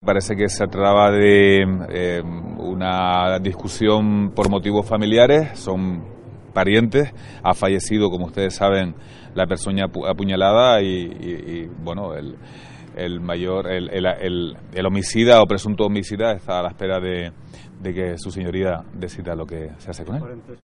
Parece que se trataba de eh, una discusión por motivos familiares, son parientes, ha fallecido, como ustedes saben, la persona apuñalada y, bueno, el, el mayor, el, el, el, homicida o presunto homicida está a la espera de, de que su señoría decida lo que se hace con él.